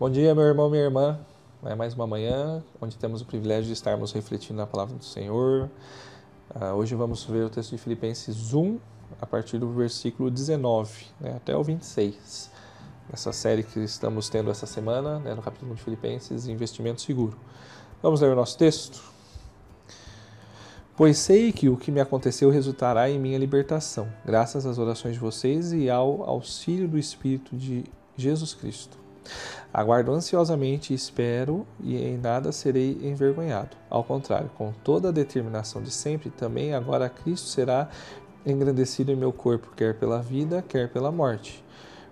Bom dia, meu irmão, minha irmã. É mais uma manhã onde temos o privilégio de estarmos refletindo na palavra do Senhor. Uh, hoje vamos ver o texto de Filipenses 1, a partir do versículo 19 né, até o 26. Nessa série que estamos tendo essa semana, né, no capítulo de Filipenses, Investimento Seguro. Vamos ler o nosso texto? Pois sei que o que me aconteceu resultará em minha libertação, graças às orações de vocês e ao auxílio do Espírito de Jesus Cristo. Aguardo ansiosamente espero, e em nada serei envergonhado. Ao contrário, com toda a determinação de sempre, também agora Cristo será engrandecido em meu corpo, quer pela vida, quer pela morte.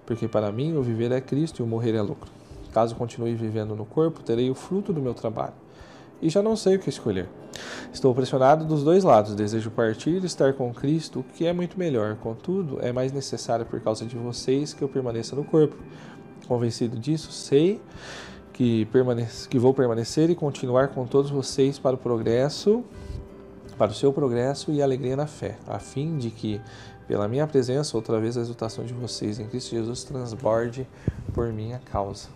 Porque para mim o viver é Cristo e o morrer é lucro. Caso continue vivendo no corpo, terei o fruto do meu trabalho. E já não sei o que escolher. Estou pressionado dos dois lados. Desejo partir e estar com Cristo, o que é muito melhor. Contudo, é mais necessário por causa de vocês que eu permaneça no corpo Convencido disso, sei que, que vou permanecer e continuar com todos vocês para o progresso, para o seu progresso e alegria na fé, a fim de que, pela minha presença, outra vez a exultação de vocês em Cristo Jesus transborde por minha causa.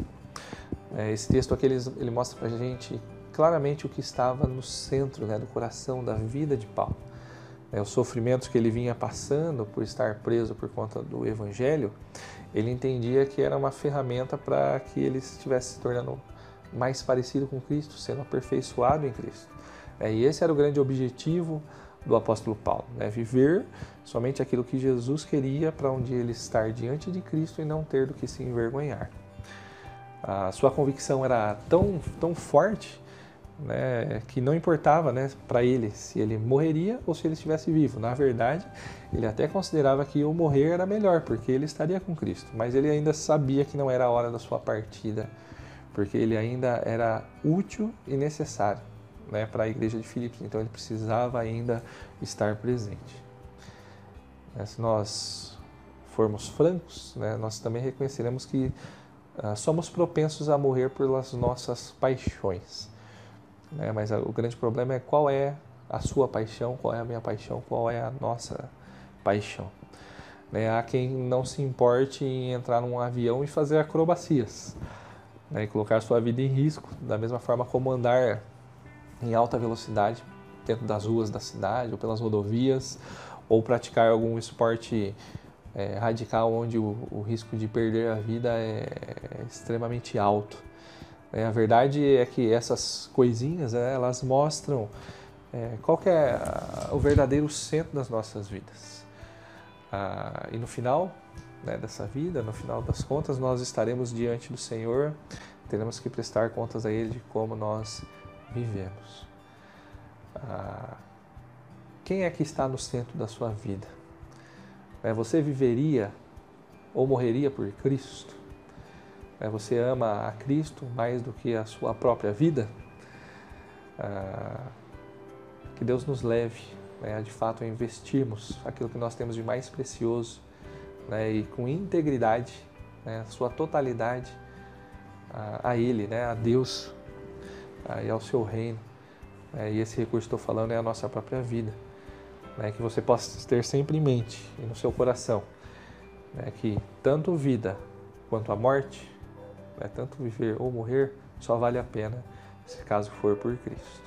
É, esse texto aqui ele, mostra para a gente claramente o que estava no centro né, do coração da vida de Paulo. É, os sofrimentos que ele vinha passando por estar preso por conta do Evangelho ele entendia que era uma ferramenta para que ele estivesse se tornando mais parecido com Cristo, sendo aperfeiçoado em Cristo. É, e esse era o grande objetivo do apóstolo Paulo, né? viver somente aquilo que Jesus queria para um dia ele estar diante de Cristo e não ter do que se envergonhar. A sua convicção era tão, tão forte né, que não importava né, para ele se ele morreria ou se ele estivesse vivo. Na verdade, ele até considerava que o morrer era melhor, porque ele estaria com Cristo. Mas ele ainda sabia que não era a hora da sua partida, porque ele ainda era útil e necessário né, para a igreja de Filipos. Então ele precisava ainda estar presente. Se nós formos francos, né, nós também reconheceremos que uh, somos propensos a morrer pelas nossas paixões. Né? Mas o grande problema é qual é a sua paixão, qual é a minha paixão, qual é a nossa paixão. Né? Há quem não se importe em entrar num avião e fazer acrobacias, né? e colocar sua vida em risco, da mesma forma como andar em alta velocidade dentro das ruas da cidade ou pelas rodovias, ou praticar algum esporte é, radical onde o, o risco de perder a vida é extremamente alto. É, a verdade é que essas coisinhas, é, elas mostram é, qual é o verdadeiro centro das nossas vidas. Ah, e no final né, dessa vida, no final das contas, nós estaremos diante do Senhor, teremos que prestar contas a Ele de como nós vivemos. Ah, quem é que está no centro da sua vida? É, você viveria ou morreria por Cristo? É, você ama a Cristo mais do que a sua própria vida? Ah, que Deus nos leve né, a de fato investirmos aquilo que nós temos de mais precioso né, e com integridade, né, sua totalidade a, a Ele, né, a Deus a, e ao seu reino. Né, e esse recurso que estou falando é a nossa própria vida. Né, que você possa ter sempre em mente e no seu coração né, que tanto vida quanto a morte né? Tanto viver ou morrer só vale a pena se caso for por Cristo.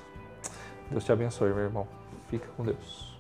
Deus te abençoe, meu irmão. Fica com Deus.